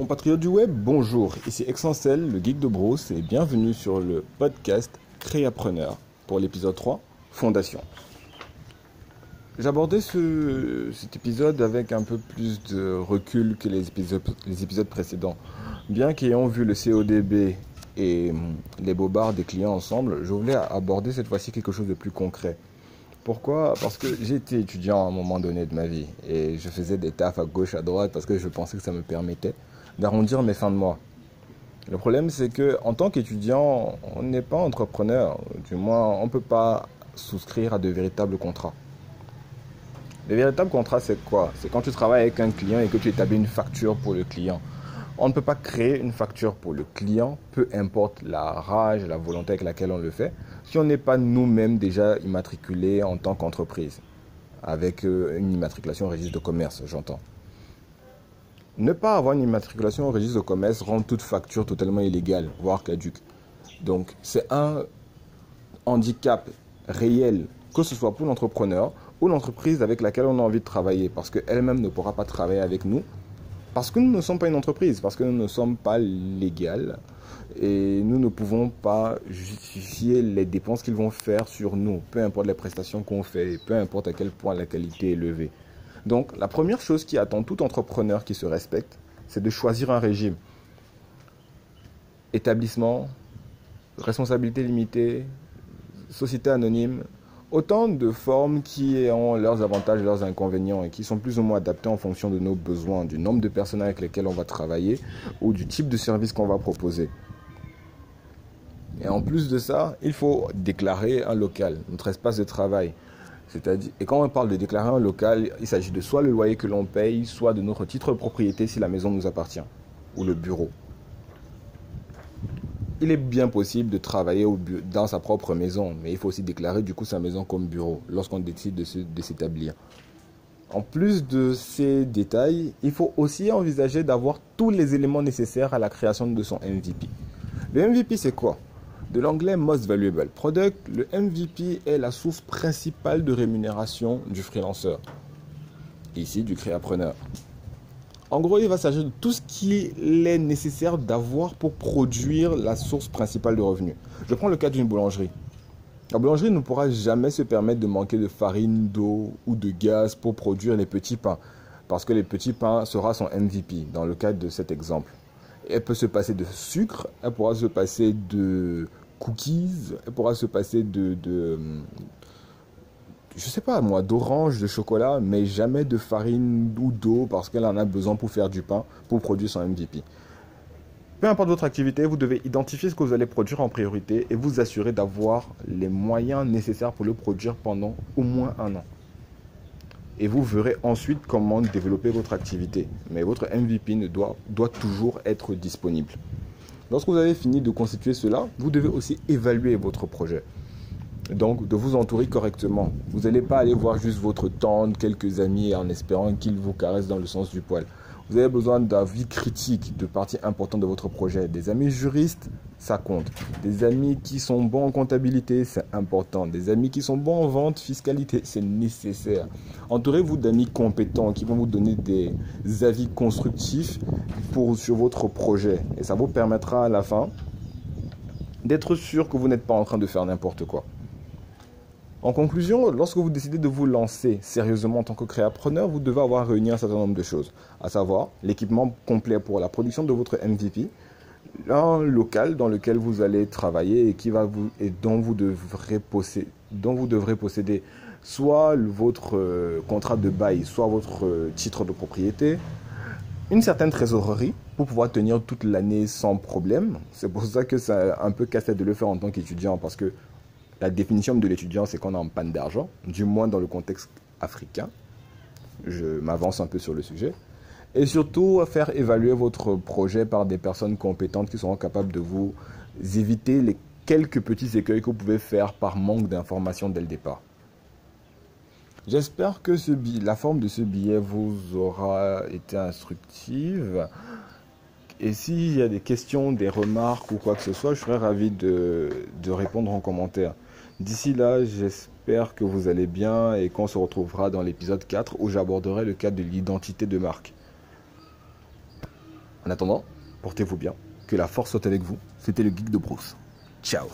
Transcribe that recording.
Compatriotes du web, bonjour, ici Exancel, le geek de Brousse, et bienvenue sur le podcast Créapreneur pour l'épisode 3, Fondation. J'abordais ce, cet épisode avec un peu plus de recul que les épisodes, les épisodes précédents. Bien qu'ayant vu le CODB et hum, les bobards des clients ensemble, je voulais aborder cette fois-ci quelque chose de plus concret. Pourquoi? Parce que j'étais étudiant à un moment donné de ma vie et je faisais des tafs à gauche, à droite parce que je pensais que ça me permettait d'arrondir mes fins de mois. Le problème, c'est que en tant qu'étudiant, on n'est pas entrepreneur. Du moins, on ne peut pas souscrire à de véritables contrats. Les véritables contrats, c'est quoi? C'est quand tu travailles avec un client et que tu établis une facture pour le client. On ne peut pas créer une facture pour le client, peu importe la rage, la volonté avec laquelle on le fait, si on n'est pas nous-mêmes déjà immatriculés en tant qu'entreprise, avec euh, une immatriculation au registre de commerce, j'entends. Ne pas avoir une immatriculation au registre de commerce rend toute facture totalement illégale, voire caduque. Donc c'est un handicap réel, que ce soit pour l'entrepreneur ou l'entreprise avec laquelle on a envie de travailler, parce qu'elle-même ne pourra pas travailler avec nous, parce que nous ne sommes pas une entreprise, parce que nous ne sommes pas légales, et nous ne pouvons pas justifier les dépenses qu'ils vont faire sur nous, peu importe les prestations qu'on fait, peu importe à quel point la qualité est élevée. Donc, la première chose qui attend tout entrepreneur qui se respecte, c'est de choisir un régime. Établissement, responsabilité limitée, société anonyme, autant de formes qui ont leurs avantages et leurs inconvénients et qui sont plus ou moins adaptées en fonction de nos besoins, du nombre de personnes avec lesquelles on va travailler ou du type de service qu'on va proposer. Et en plus de ça, il faut déclarer un local, notre espace de travail. C'est-à-dire, et quand on parle de déclarer un local, il s'agit de soit le loyer que l'on paye, soit de notre titre de propriété si la maison nous appartient, ou le bureau. Il est bien possible de travailler dans sa propre maison, mais il faut aussi déclarer du coup sa maison comme bureau lorsqu'on décide de s'établir. En plus de ces détails, il faut aussi envisager d'avoir tous les éléments nécessaires à la création de son MVP. Le MVP, c'est quoi? De l'anglais Most Valuable Product, le MVP est la source principale de rémunération du freelanceur, ici du créapreneur. En gros, il va s'agir de tout ce qu'il est nécessaire d'avoir pour produire la source principale de revenus. Je prends le cas d'une boulangerie. La boulangerie ne pourra jamais se permettre de manquer de farine, d'eau ou de gaz pour produire les petits pains, parce que les petits pains sera son MVP dans le cadre de cet exemple. Elle peut se passer de sucre, elle pourra se passer de cookies, elle pourra se passer de, de je sais pas moi, d'orange, de chocolat, mais jamais de farine ou d'eau parce qu'elle en a besoin pour faire du pain, pour produire son MVP. Peu importe votre activité, vous devez identifier ce que vous allez produire en priorité et vous assurer d'avoir les moyens nécessaires pour le produire pendant au moins un an. Et vous verrez ensuite comment développer votre activité. Mais votre MVP doit, doit toujours être disponible. Lorsque vous avez fini de constituer cela, vous devez aussi évaluer votre projet. Donc, de vous entourer correctement. Vous n'allez pas aller voir juste votre tante, quelques amis en espérant qu'ils vous caressent dans le sens du poil. Vous avez besoin d'avis critiques de parties importantes de votre projet. Des amis juristes, ça compte. Des amis qui sont bons en comptabilité, c'est important. Des amis qui sont bons en vente, fiscalité, c'est nécessaire. Entourez-vous d'amis compétents qui vont vous donner des avis constructifs sur votre projet. Et ça vous permettra à la fin d'être sûr que vous n'êtes pas en train de faire n'importe quoi. En conclusion, lorsque vous décidez de vous lancer sérieusement en tant que créapreneur, vous devez avoir réuni un certain nombre de choses, à savoir l'équipement complet pour la production de votre MVP, un local dans lequel vous allez travailler et qui va vous et dont vous devrez posséder, dont vous devrez posséder soit votre euh, contrat de bail, soit votre euh, titre de propriété, une certaine trésorerie pour pouvoir tenir toute l'année sans problème. C'est pour ça que c'est un peu casse de le faire en tant qu'étudiant parce que la définition de l'étudiant, c'est qu'on est en panne d'argent, du moins dans le contexte africain. Je m'avance un peu sur le sujet. Et surtout, faire évaluer votre projet par des personnes compétentes qui seront capables de vous éviter les quelques petits écueils que vous pouvez faire par manque d'informations dès le départ. J'espère que la forme de ce billet vous aura été instructive. Et s'il y a des questions, des remarques ou quoi que ce soit, je serais ravi de, de répondre en commentaire. D'ici là, j'espère que vous allez bien et qu'on se retrouvera dans l'épisode 4 où j'aborderai le cas de l'identité de marque. En attendant, portez-vous bien, que la force soit avec vous. C'était le geek de Bruce. Ciao